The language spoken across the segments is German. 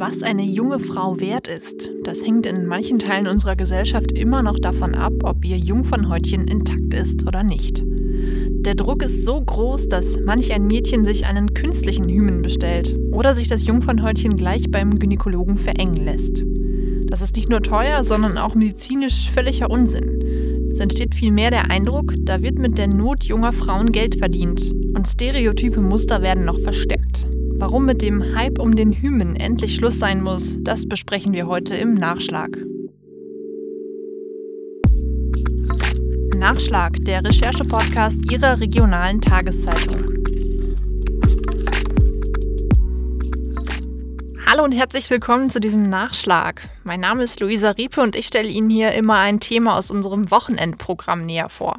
Was eine junge Frau wert ist, das hängt in manchen Teilen unserer Gesellschaft immer noch davon ab, ob ihr Jungfernhäutchen intakt ist oder nicht. Der Druck ist so groß, dass manch ein Mädchen sich einen künstlichen Hymen bestellt oder sich das Jungfernhäutchen gleich beim Gynäkologen verengen lässt. Das ist nicht nur teuer, sondern auch medizinisch völliger Unsinn. Es entsteht vielmehr der Eindruck, da wird mit der Not junger Frauen Geld verdient und stereotype Muster werden noch verstärkt. Warum mit dem Hype um den Hymen endlich Schluss sein muss, das besprechen wir heute im Nachschlag. Nachschlag, der Recherche-Podcast Ihrer regionalen Tageszeitung. Hallo und herzlich willkommen zu diesem Nachschlag. Mein Name ist Luisa Riepe und ich stelle Ihnen hier immer ein Thema aus unserem Wochenendprogramm näher vor.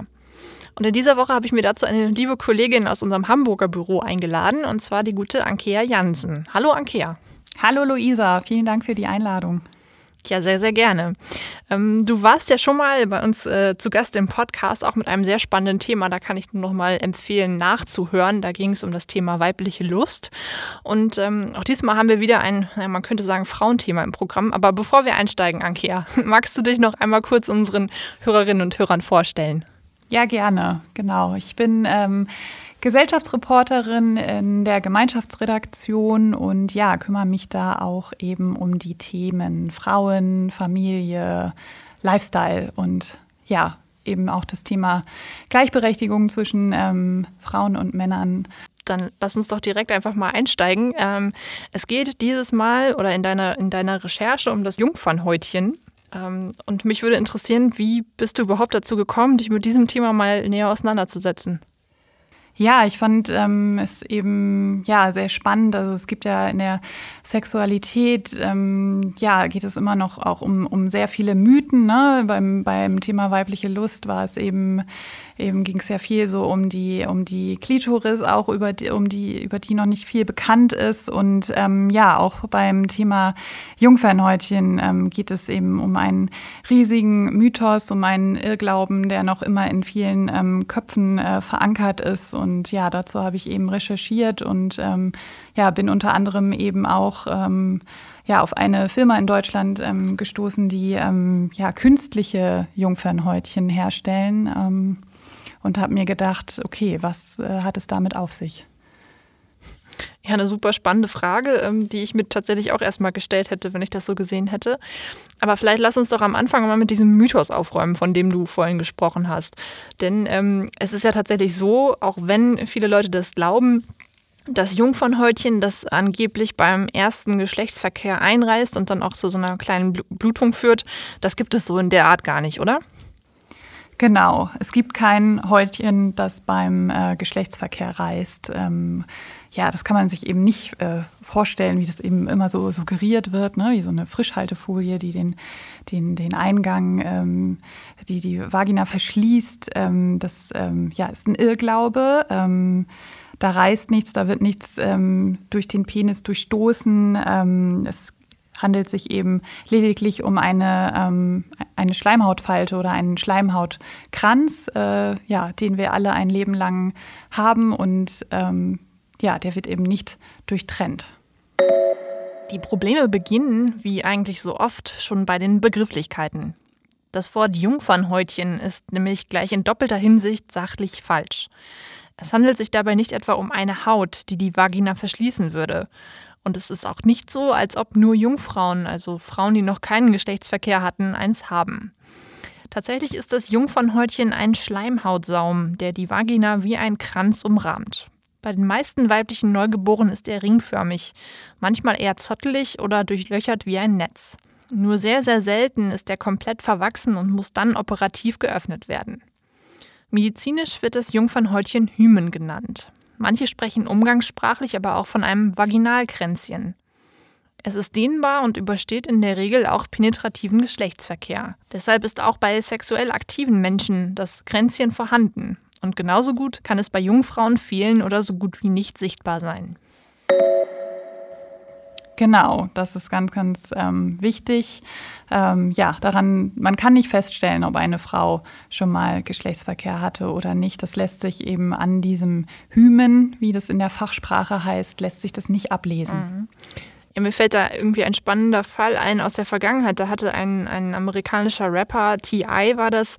Und in dieser Woche habe ich mir dazu eine liebe Kollegin aus unserem Hamburger Büro eingeladen, und zwar die gute Ankea Jansen. Hallo Ankea. Hallo Luisa, vielen Dank für die Einladung. Ja, sehr, sehr gerne. Ähm, du warst ja schon mal bei uns äh, zu Gast im Podcast, auch mit einem sehr spannenden Thema. Da kann ich nur noch mal empfehlen, nachzuhören. Da ging es um das Thema weibliche Lust. Und ähm, auch diesmal haben wir wieder ein, man könnte sagen, Frauenthema im Programm. Aber bevor wir einsteigen, Ankea, magst du dich noch einmal kurz unseren Hörerinnen und Hörern vorstellen? Ja, gerne. Genau. Ich bin ähm, Gesellschaftsreporterin in der Gemeinschaftsredaktion und ja, kümmere mich da auch eben um die Themen Frauen, Familie, Lifestyle und ja, eben auch das Thema Gleichberechtigung zwischen ähm, Frauen und Männern. Dann lass uns doch direkt einfach mal einsteigen. Ähm, es geht dieses Mal oder in deiner, in deiner Recherche um das Jungfernhäutchen. Ähm, und mich würde interessieren, wie bist du überhaupt dazu gekommen, dich mit diesem Thema mal näher auseinanderzusetzen? Ja, ich fand ähm, es eben ja sehr spannend. Also es gibt ja in der Sexualität, ähm, ja, geht es immer noch auch um, um sehr viele Mythen. Ne? Beim, beim Thema weibliche Lust war es eben eben ging es ja viel so um die, um die Klitoris, auch über die, um die, über die noch nicht viel bekannt ist. Und ähm, ja, auch beim Thema Jungfernhäutchen ähm, geht es eben um einen riesigen Mythos, um einen Irrglauben, der noch immer in vielen ähm, Köpfen äh, verankert ist. Und ja, dazu habe ich eben recherchiert und ähm, ja, bin unter anderem eben auch ähm, ja, auf eine Firma in Deutschland ähm, gestoßen, die ähm, ja, künstliche Jungfernhäutchen herstellen. Ähm, und habe mir gedacht, okay, was äh, hat es damit auf sich? Ja, eine super spannende Frage, ähm, die ich mir tatsächlich auch erstmal gestellt hätte, wenn ich das so gesehen hätte. Aber vielleicht lass uns doch am Anfang mal mit diesem Mythos aufräumen, von dem du vorhin gesprochen hast. Denn ähm, es ist ja tatsächlich so, auch wenn viele Leute das glauben, das Jungfernhäutchen, das angeblich beim ersten Geschlechtsverkehr einreißt und dann auch zu so einer kleinen Blutung führt, das gibt es so in der Art gar nicht, oder? Genau, es gibt kein Häutchen, das beim äh, Geschlechtsverkehr reißt. Ähm, ja, das kann man sich eben nicht äh, vorstellen, wie das eben immer so suggeriert wird, ne? wie so eine Frischhaltefolie, die den, den, den Eingang, ähm, die die Vagina verschließt. Ähm, das ähm, ja, ist ein Irrglaube. Ähm, da reißt nichts, da wird nichts ähm, durch den Penis durchstoßen. es handelt sich eben lediglich um eine, ähm, eine Schleimhautfalte oder einen Schleimhautkranz, äh, ja, den wir alle ein Leben lang haben und ähm, ja, der wird eben nicht durchtrennt. Die Probleme beginnen, wie eigentlich so oft, schon bei den Begrifflichkeiten. Das Wort Jungfernhäutchen ist nämlich gleich in doppelter Hinsicht sachlich falsch. Es handelt sich dabei nicht etwa um eine Haut, die die Vagina verschließen würde, und es ist auch nicht so, als ob nur Jungfrauen, also Frauen, die noch keinen Geschlechtsverkehr hatten, eins haben. Tatsächlich ist das Jungfernhäutchen ein Schleimhautsaum, der die Vagina wie ein Kranz umrahmt. Bei den meisten weiblichen Neugeborenen ist er ringförmig, manchmal eher zottelig oder durchlöchert wie ein Netz. Nur sehr, sehr selten ist er komplett verwachsen und muss dann operativ geöffnet werden. Medizinisch wird das Jungfernhäutchen Hymen genannt. Manche sprechen umgangssprachlich aber auch von einem Vaginalkränzchen. Es ist dehnbar und übersteht in der Regel auch penetrativen Geschlechtsverkehr. Deshalb ist auch bei sexuell aktiven Menschen das Kränzchen vorhanden. Und genauso gut kann es bei Jungfrauen fehlen oder so gut wie nicht sichtbar sein. Genau, das ist ganz, ganz ähm, wichtig. Ähm, ja, daran, man kann nicht feststellen, ob eine Frau schon mal Geschlechtsverkehr hatte oder nicht. Das lässt sich eben an diesem Hymen, wie das in der Fachsprache heißt, lässt sich das nicht ablesen. Mhm. Ja, mir fällt da irgendwie ein spannender Fall ein aus der Vergangenheit. Da hatte ein, ein amerikanischer Rapper, T.I. war das,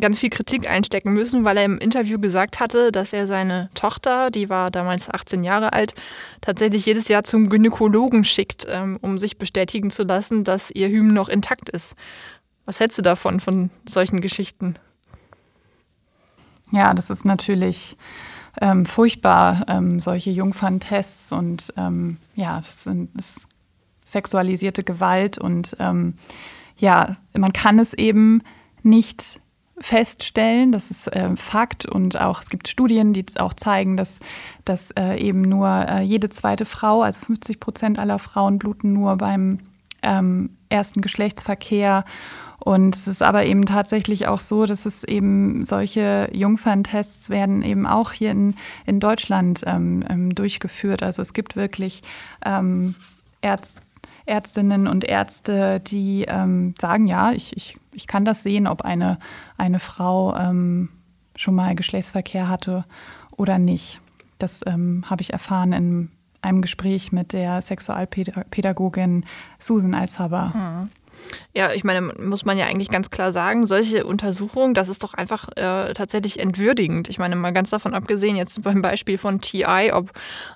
ganz viel Kritik einstecken müssen, weil er im Interview gesagt hatte, dass er seine Tochter, die war damals 18 Jahre alt, tatsächlich jedes Jahr zum Gynäkologen schickt, ähm, um sich bestätigen zu lassen, dass ihr Hymen noch intakt ist. Was hältst du davon, von solchen Geschichten? Ja, das ist natürlich ähm, furchtbar, ähm, solche Jungferntests und ähm, ja, das, sind, das ist sexualisierte Gewalt und ähm, ja, man kann es eben nicht feststellen, das ist äh, Fakt und auch es gibt Studien, die auch zeigen, dass, dass äh, eben nur äh, jede zweite Frau, also 50 Prozent aller Frauen bluten nur beim ähm, ersten Geschlechtsverkehr und es ist aber eben tatsächlich auch so, dass es eben solche Jungferntests werden eben auch hier in, in Deutschland ähm, ähm durchgeführt. Also es gibt wirklich ähm, Ärzte, Ärztinnen und Ärzte, die ähm, sagen, ja, ich, ich, ich kann das sehen, ob eine, eine Frau ähm, schon mal Geschlechtsverkehr hatte oder nicht. Das ähm, habe ich erfahren in einem Gespräch mit der Sexualpädagogin Susan Alshaber. Mhm. Ja, ich meine, muss man ja eigentlich ganz klar sagen, solche Untersuchungen, das ist doch einfach äh, tatsächlich entwürdigend. Ich meine, mal ganz davon abgesehen, jetzt beim Beispiel von TI, ob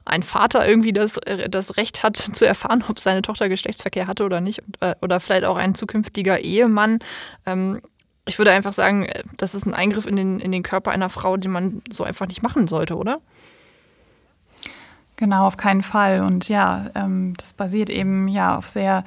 ein Vater irgendwie das, äh, das Recht hat zu erfahren, ob seine Tochter Geschlechtsverkehr hatte oder nicht, äh, oder vielleicht auch ein zukünftiger Ehemann. Ähm, ich würde einfach sagen, äh, das ist ein Eingriff in den, in den Körper einer Frau, den man so einfach nicht machen sollte, oder? Genau, auf keinen Fall. Und ja, ähm, das basiert eben ja auf sehr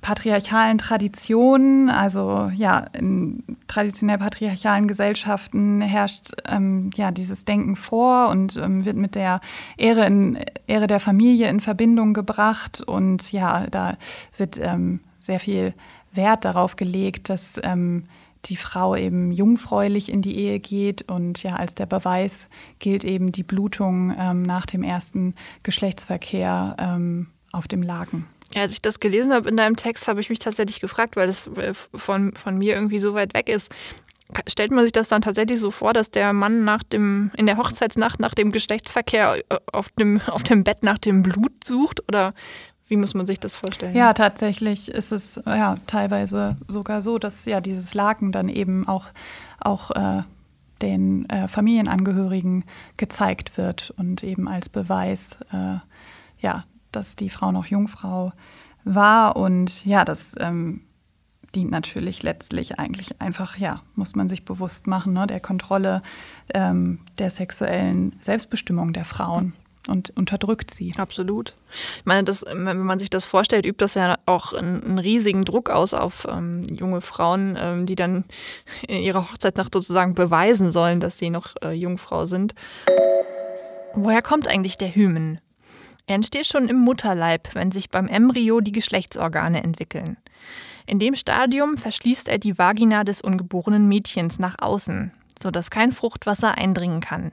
patriarchalen Traditionen, also ja, in traditionell patriarchalen Gesellschaften herrscht ähm, ja dieses Denken vor und ähm, wird mit der Ehre, in, Ehre der Familie in Verbindung gebracht und ja, da wird ähm, sehr viel Wert darauf gelegt, dass ähm, die Frau eben jungfräulich in die Ehe geht und ja, als der Beweis gilt eben die Blutung ähm, nach dem ersten Geschlechtsverkehr ähm, auf dem Laken. Ja, als ich das gelesen habe in deinem Text, habe ich mich tatsächlich gefragt, weil das äh, von, von mir irgendwie so weit weg ist. Stellt man sich das dann tatsächlich so vor, dass der Mann nach dem, in der Hochzeitsnacht nach dem Geschlechtsverkehr äh, auf dem, auf dem Bett nach dem Blut sucht? Oder wie muss man sich das vorstellen? Ja, tatsächlich ist es ja teilweise sogar so, dass ja dieses Laken dann eben auch, auch äh, den äh, Familienangehörigen gezeigt wird und eben als Beweis, äh, ja, dass die Frau noch Jungfrau war. Und ja, das ähm, dient natürlich letztlich eigentlich einfach, ja, muss man sich bewusst machen, ne, der Kontrolle ähm, der sexuellen Selbstbestimmung der Frauen und unterdrückt sie. Absolut. Ich meine, das, wenn man sich das vorstellt, übt das ja auch einen, riesigen Druck aus auf ähm, junge Frauen, ähm, die dann in ihrer Hochzeitsnacht sozusagen beweisen sollen, dass sie noch äh, Jungfrau sind. Woher kommt eigentlich der Hymen? Er entsteht schon im Mutterleib, wenn sich beim Embryo die Geschlechtsorgane entwickeln. In dem Stadium verschließt er die Vagina des ungeborenen Mädchens nach außen, sodass kein Fruchtwasser eindringen kann.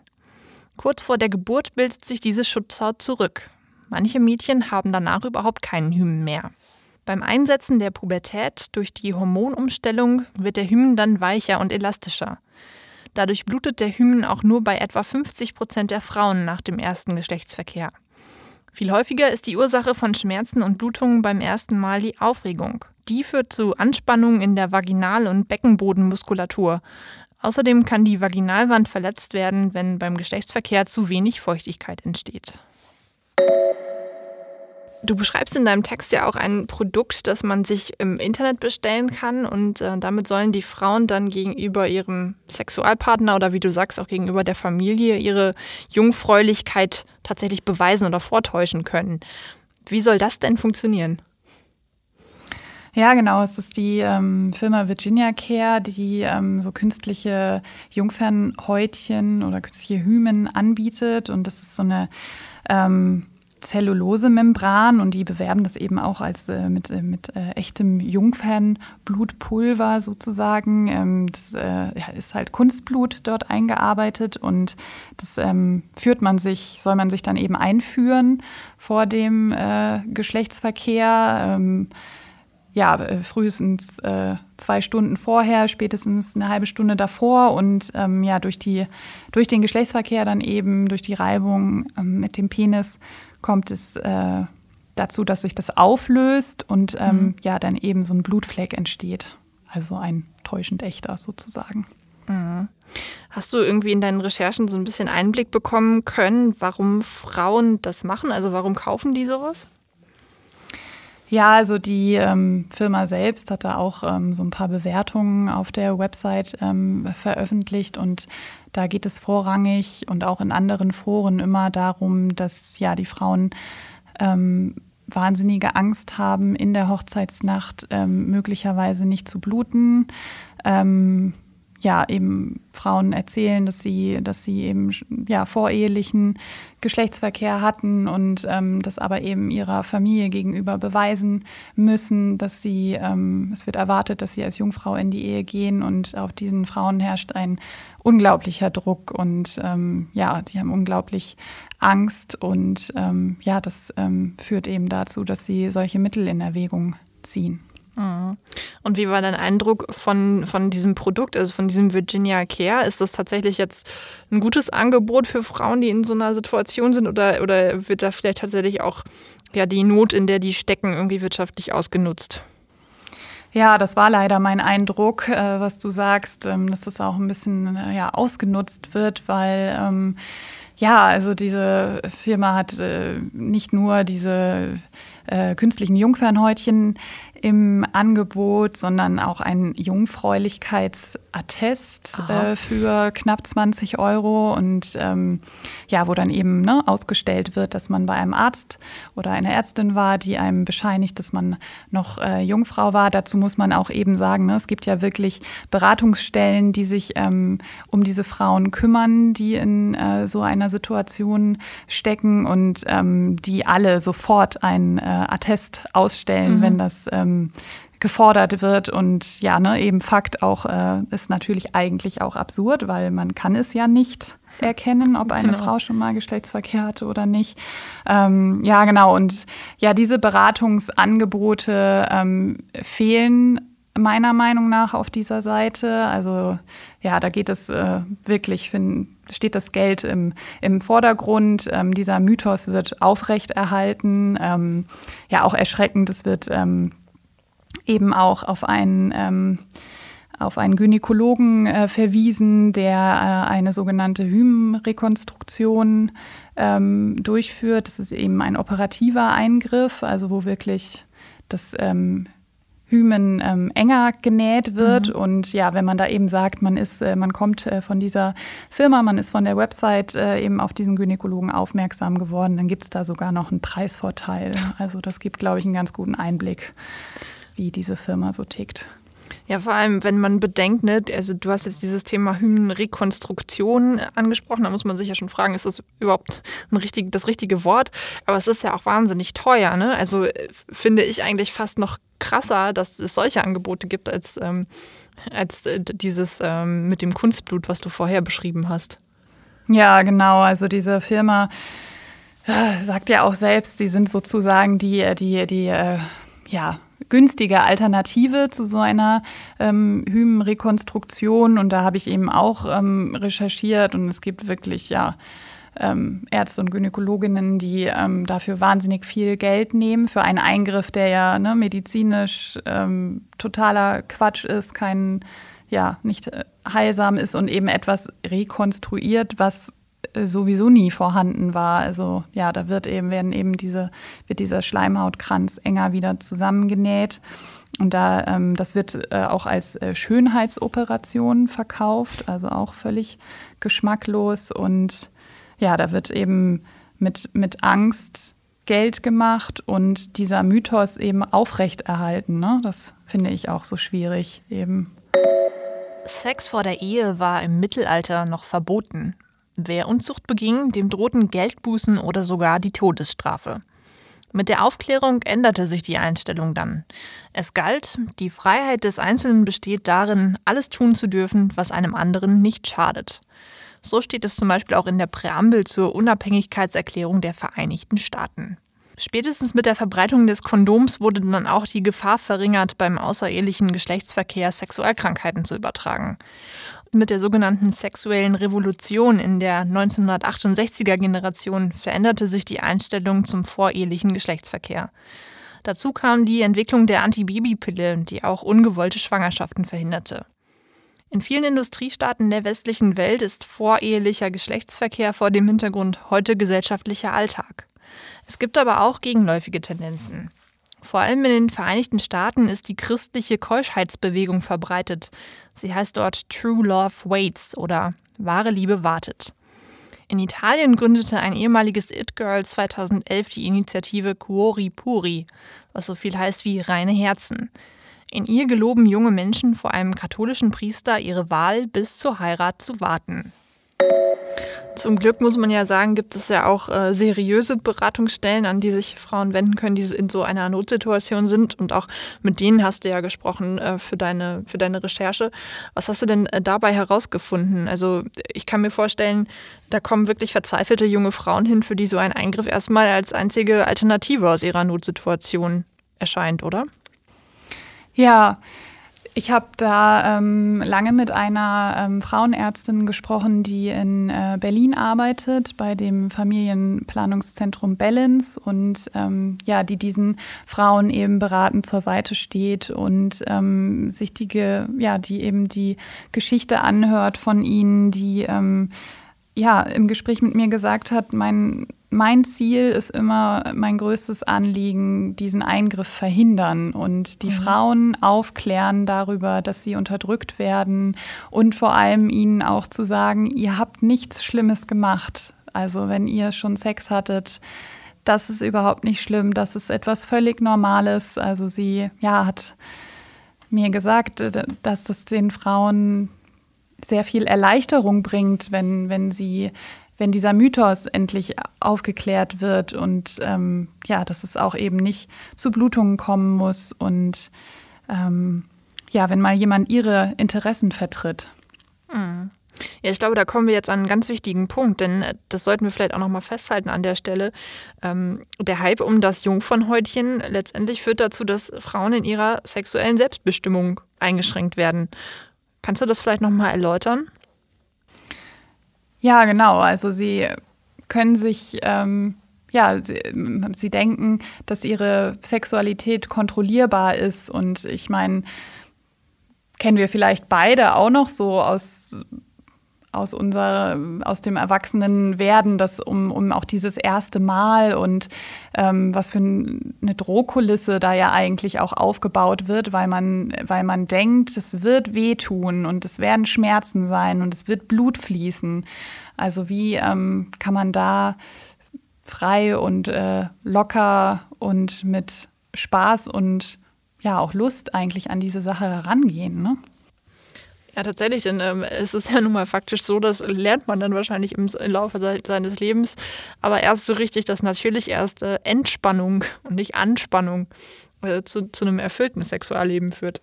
Kurz vor der Geburt bildet sich diese Schutzhaut zurück. Manche Mädchen haben danach überhaupt keinen Hymen mehr. Beim Einsetzen der Pubertät durch die Hormonumstellung wird der Hymen dann weicher und elastischer. Dadurch blutet der Hymen auch nur bei etwa 50 Prozent der Frauen nach dem ersten Geschlechtsverkehr. Viel häufiger ist die Ursache von Schmerzen und Blutungen beim ersten Mal die Aufregung. Die führt zu Anspannungen in der Vaginal- und Beckenbodenmuskulatur. Außerdem kann die Vaginalwand verletzt werden, wenn beim Geschlechtsverkehr zu wenig Feuchtigkeit entsteht. Du beschreibst in deinem Text ja auch ein Produkt, das man sich im Internet bestellen kann und äh, damit sollen die Frauen dann gegenüber ihrem Sexualpartner oder wie du sagst auch gegenüber der Familie ihre Jungfräulichkeit tatsächlich beweisen oder vortäuschen können. Wie soll das denn funktionieren? Ja, genau. Es ist die ähm, Firma Virginia Care, die ähm, so künstliche Jungfernhäutchen oder künstliche Hymen anbietet. Und das ist so eine ähm, Zellulosemembran und die bewerben das eben auch als äh, mit, äh, mit äh, echtem Jungfernblutpulver sozusagen. Ähm, das äh, ja, ist halt Kunstblut dort eingearbeitet und das ähm, führt man sich, soll man sich dann eben einführen vor dem äh, Geschlechtsverkehr. Ähm, ja, äh, frühestens äh, zwei Stunden vorher, spätestens eine halbe Stunde davor und ähm, ja, durch, die, durch den Geschlechtsverkehr dann eben, durch die Reibung ähm, mit dem Penis kommt es äh, dazu, dass sich das auflöst und ähm, mhm. ja, dann eben so ein Blutfleck entsteht. Also ein täuschend echter sozusagen. Mhm. Hast du irgendwie in deinen Recherchen so ein bisschen Einblick bekommen können, warum Frauen das machen? Also warum kaufen die sowas? Ja, also die ähm, Firma selbst hat da auch ähm, so ein paar Bewertungen auf der Website ähm, veröffentlicht und da geht es vorrangig und auch in anderen Foren immer darum, dass ja die Frauen ähm, wahnsinnige Angst haben, in der Hochzeitsnacht ähm, möglicherweise nicht zu bluten. Ähm, ja, eben Frauen erzählen, dass sie, dass sie eben ja, vorehelichen Geschlechtsverkehr hatten und ähm, das aber eben ihrer Familie gegenüber beweisen müssen, dass sie, ähm, es wird erwartet, dass sie als Jungfrau in die Ehe gehen und auf diesen Frauen herrscht ein unglaublicher Druck und ähm, ja, die haben unglaublich Angst und ähm, ja, das ähm, führt eben dazu, dass sie solche Mittel in Erwägung ziehen. Mhm. Und wie war dein Eindruck von, von diesem Produkt, also von diesem Virginia Care? Ist das tatsächlich jetzt ein gutes Angebot für Frauen, die in so einer Situation sind? Oder, oder wird da vielleicht tatsächlich auch ja, die Not, in der die stecken, irgendwie wirtschaftlich ausgenutzt? Ja, das war leider mein Eindruck, äh, was du sagst, ähm, dass das auch ein bisschen äh, ja, ausgenutzt wird, weil ähm, ja, also diese Firma hat äh, nicht nur diese äh, künstlichen Jungfernhäutchen im Angebot, sondern auch ein Jungfräulichkeitsattest äh, für knapp 20 Euro und ähm, ja, wo dann eben ne, ausgestellt wird, dass man bei einem Arzt oder einer Ärztin war, die einem bescheinigt, dass man noch äh, Jungfrau war. Dazu muss man auch eben sagen, ne, es gibt ja wirklich Beratungsstellen, die sich ähm, um diese Frauen kümmern, die in äh, so einer Situation stecken und ähm, die alle sofort ein äh, Attest ausstellen, mhm. wenn das ähm, ähm, gefordert wird. Und ja, ne, eben Fakt auch äh, ist natürlich eigentlich auch absurd, weil man kann es ja nicht erkennen, ob eine genau. Frau schon mal Geschlechtsverkehr hatte oder nicht. Ähm, ja, genau. Und ja, diese Beratungsangebote ähm, fehlen meiner Meinung nach auf dieser Seite. Also ja, da geht es äh, wirklich, find, steht das Geld im, im Vordergrund. Ähm, dieser Mythos wird aufrechterhalten. Ähm, ja, auch erschreckend. Es wird ähm, eben auch auf einen ähm, auf einen Gynäkologen äh, verwiesen, der äh, eine sogenannte Hymenrekonstruktion ähm, durchführt. Das ist eben ein operativer Eingriff, also wo wirklich das ähm, Hymen ähm, enger genäht wird. Mhm. Und ja, wenn man da eben sagt, man ist, äh, man kommt äh, von dieser Firma, man ist von der Website äh, eben auf diesen Gynäkologen aufmerksam geworden, dann gibt es da sogar noch einen Preisvorteil. Also das gibt, glaube ich, einen ganz guten Einblick wie diese Firma so tickt. Ja, vor allem, wenn man bedenkt, ne, also du hast jetzt dieses Thema Hymnenrekonstruktion angesprochen, da muss man sich ja schon fragen, ist das überhaupt ein richtig, das richtige Wort? Aber es ist ja auch wahnsinnig teuer, ne? Also äh, finde ich eigentlich fast noch krasser, dass es solche Angebote gibt, als, ähm, als äh, dieses ähm, mit dem Kunstblut, was du vorher beschrieben hast. Ja, genau. Also diese Firma äh, sagt ja auch selbst, sie sind sozusagen die, äh, die, die, äh, ja, günstige Alternative zu so einer ähm, Hymenrekonstruktion. Und da habe ich eben auch ähm, recherchiert und es gibt wirklich, ja, ähm, Ärzte und Gynäkologinnen, die ähm, dafür wahnsinnig viel Geld nehmen für einen Eingriff, der ja ne, medizinisch ähm, totaler Quatsch ist, kein, ja, nicht äh, heilsam ist und eben etwas rekonstruiert, was sowieso nie vorhanden war. Also ja, da wird eben, werden eben diese, wird dieser Schleimhautkranz enger wieder zusammengenäht. Und da, ähm, das wird äh, auch als äh, Schönheitsoperation verkauft, also auch völlig geschmacklos. Und ja, da wird eben mit, mit Angst Geld gemacht und dieser Mythos eben aufrechterhalten. Ne? Das finde ich auch so schwierig eben. Sex vor der Ehe war im Mittelalter noch verboten. Wer Unzucht beging, dem drohten Geldbußen oder sogar die Todesstrafe. Mit der Aufklärung änderte sich die Einstellung dann. Es galt, die Freiheit des Einzelnen besteht darin, alles tun zu dürfen, was einem anderen nicht schadet. So steht es zum Beispiel auch in der Präambel zur Unabhängigkeitserklärung der Vereinigten Staaten. Spätestens mit der Verbreitung des Kondoms wurde dann auch die Gefahr verringert, beim außerehelichen Geschlechtsverkehr Sexualkrankheiten zu übertragen. Mit der sogenannten sexuellen Revolution in der 1968er Generation veränderte sich die Einstellung zum vorehelichen Geschlechtsverkehr. Dazu kam die Entwicklung der Antibabypille, die auch ungewollte Schwangerschaften verhinderte. In vielen Industriestaaten der westlichen Welt ist vorehelicher Geschlechtsverkehr vor dem Hintergrund heute gesellschaftlicher Alltag. Es gibt aber auch gegenläufige Tendenzen. Vor allem in den Vereinigten Staaten ist die christliche Keuschheitsbewegung verbreitet. Sie heißt dort True Love Waits oder Wahre Liebe wartet. In Italien gründete ein ehemaliges It-Girl 2011 die Initiative Cuori Puri, was so viel heißt wie reine Herzen. In ihr geloben junge Menschen vor einem katholischen Priester ihre Wahl bis zur Heirat zu warten. Zum Glück muss man ja sagen, gibt es ja auch äh, seriöse Beratungsstellen, an die sich Frauen wenden können, die in so einer Notsituation sind. Und auch mit denen hast du ja gesprochen äh, für, deine, für deine Recherche. Was hast du denn äh, dabei herausgefunden? Also ich kann mir vorstellen, da kommen wirklich verzweifelte junge Frauen hin, für die so ein Eingriff erstmal als einzige Alternative aus ihrer Notsituation erscheint, oder? Ja, ich habe da ähm, lange mit einer ähm, Frauenärztin gesprochen, die in äh, Berlin arbeitet, bei dem Familienplanungszentrum Balance und ähm, ja, die diesen Frauen eben beratend zur Seite steht und ähm, sich die, ja, die eben die Geschichte anhört von ihnen, die ähm, ja im Gespräch mit mir gesagt hat, mein mein Ziel ist immer mein größtes Anliegen, diesen Eingriff verhindern und die mhm. Frauen aufklären darüber, dass sie unterdrückt werden und vor allem ihnen auch zu sagen, ihr habt nichts Schlimmes gemacht. Also wenn ihr schon Sex hattet, das ist überhaupt nicht schlimm, das ist etwas völlig Normales. Also sie, ja, hat mir gesagt, dass es den Frauen sehr viel Erleichterung bringt, wenn, wenn sie wenn dieser Mythos endlich aufgeklärt wird und ähm, ja, dass es auch eben nicht zu Blutungen kommen muss und ähm, ja, wenn mal jemand ihre Interessen vertritt. Mhm. Ja, ich glaube, da kommen wir jetzt an einen ganz wichtigen Punkt, denn äh, das sollten wir vielleicht auch nochmal festhalten an der Stelle. Ähm, der Hype um das Jungfernhäutchen letztendlich führt dazu, dass Frauen in ihrer sexuellen Selbstbestimmung eingeschränkt werden. Kannst du das vielleicht nochmal erläutern? Ja, genau. Also sie können sich, ähm, ja, sie, sie denken, dass ihre Sexualität kontrollierbar ist. Und ich meine, kennen wir vielleicht beide auch noch so aus aus unser, aus dem Erwachsenenwerden, das um, um auch dieses erste Mal und ähm, was für eine Drohkulisse da ja eigentlich auch aufgebaut wird, weil man, weil man denkt, es wird wehtun und es werden Schmerzen sein und es wird Blut fließen. Also wie ähm, kann man da frei und äh, locker und mit Spaß und ja auch Lust eigentlich an diese Sache herangehen, ne? Ja, tatsächlich, denn ähm, es ist ja nun mal faktisch so, das lernt man dann wahrscheinlich im, im Laufe seines Lebens. Aber erst so richtig, dass natürlich erst äh, Entspannung und nicht Anspannung äh, zu, zu einem erfüllten Sexualleben führt.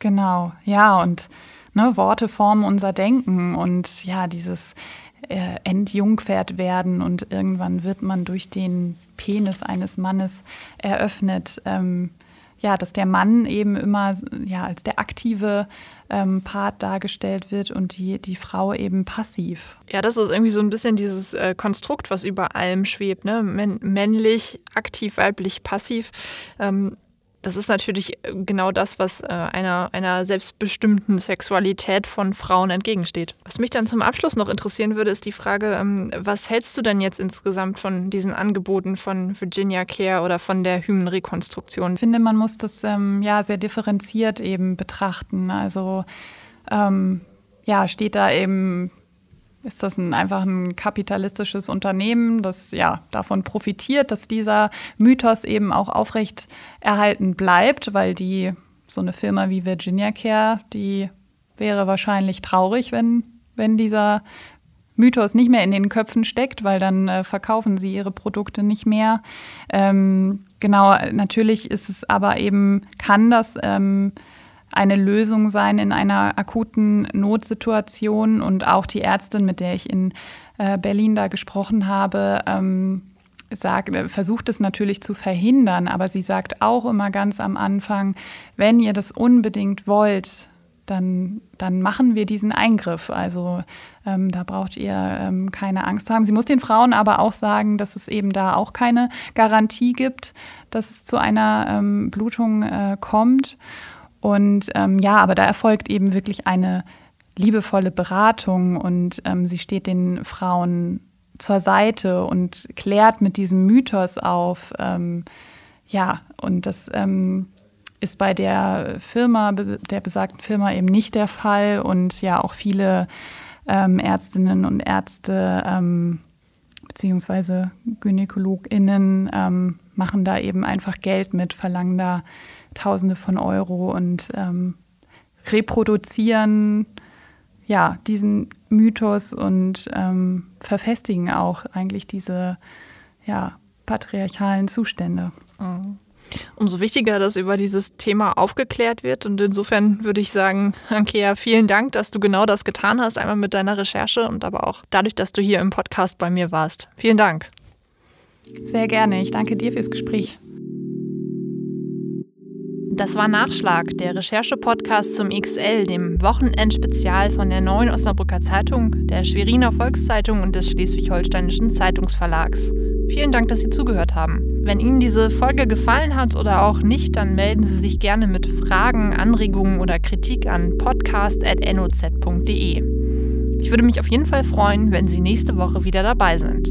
Genau, ja, und ne, Worte formen unser Denken und ja, dieses äh, entjungfert werden und irgendwann wird man durch den Penis eines Mannes eröffnet. Ähm, ja, dass der Mann eben immer ja, als der aktive ähm, Part dargestellt wird und die, die Frau eben passiv. Ja, das ist irgendwie so ein bisschen dieses äh, Konstrukt, was über allem schwebt. Ne? männlich, aktiv, weiblich, passiv. Ähm, das ist natürlich äh, genau das, was äh, einer, einer selbstbestimmten Sexualität von Frauen entgegensteht. Was mich dann zum Abschluss noch interessieren würde, ist die Frage, ähm, was hältst du denn jetzt insgesamt von diesen Angeboten von Virginia Care oder von der Hymenrekonstruktion? Ich finde, man muss das ähm, ja sehr differenziert eben betrachten. Also ähm, ja, steht da eben ist das ein, einfach ein kapitalistisches Unternehmen, das ja davon profitiert, dass dieser Mythos eben auch aufrecht erhalten bleibt, weil die so eine Firma wie Virginia Care, die wäre wahrscheinlich traurig, wenn, wenn dieser Mythos nicht mehr in den Köpfen steckt, weil dann äh, verkaufen sie ihre Produkte nicht mehr. Ähm, genau, natürlich ist es aber eben, kann das ähm, eine Lösung sein in einer akuten Notsituation. Und auch die Ärztin, mit der ich in äh, Berlin da gesprochen habe, ähm, sagt, äh, versucht es natürlich zu verhindern, aber sie sagt auch immer ganz am Anfang, wenn ihr das unbedingt wollt, dann, dann machen wir diesen Eingriff. Also ähm, da braucht ihr ähm, keine Angst zu haben. Sie muss den Frauen aber auch sagen, dass es eben da auch keine Garantie gibt, dass es zu einer ähm, Blutung äh, kommt. Und ähm, ja, aber da erfolgt eben wirklich eine liebevolle Beratung und ähm, sie steht den Frauen zur Seite und klärt mit diesem Mythos auf. Ähm, ja, und das ist bei der Firma, der besagten Firma eben nicht der Fall und ja auch viele ähm, Ärztinnen und Ärzte ähm, beziehungsweise GynäkologInnen ähm, machen da eben einfach Geld mit, verlangen da Tausende von Euro und ähm, reproduzieren ja diesen Mythos und ähm, verfestigen auch eigentlich diese ja, patriarchalen Zustände. Mhm. Umso wichtiger, dass über dieses Thema aufgeklärt wird. Und insofern würde ich sagen, Ankea, vielen Dank, dass du genau das getan hast, einmal mit deiner Recherche und aber auch dadurch, dass du hier im Podcast bei mir warst. Vielen Dank. Sehr gerne. Ich danke dir fürs Gespräch. Das war Nachschlag, der Recherche-Podcast zum XL, dem Wochenendspezial von der Neuen Osnabrücker Zeitung, der Schweriner Volkszeitung und des Schleswig-Holsteinischen Zeitungsverlags. Vielen Dank, dass Sie zugehört haben. Wenn Ihnen diese Folge gefallen hat oder auch nicht, dann melden Sie sich gerne mit Fragen, Anregungen oder Kritik an podcast.noz.de. Ich würde mich auf jeden Fall freuen, wenn Sie nächste Woche wieder dabei sind.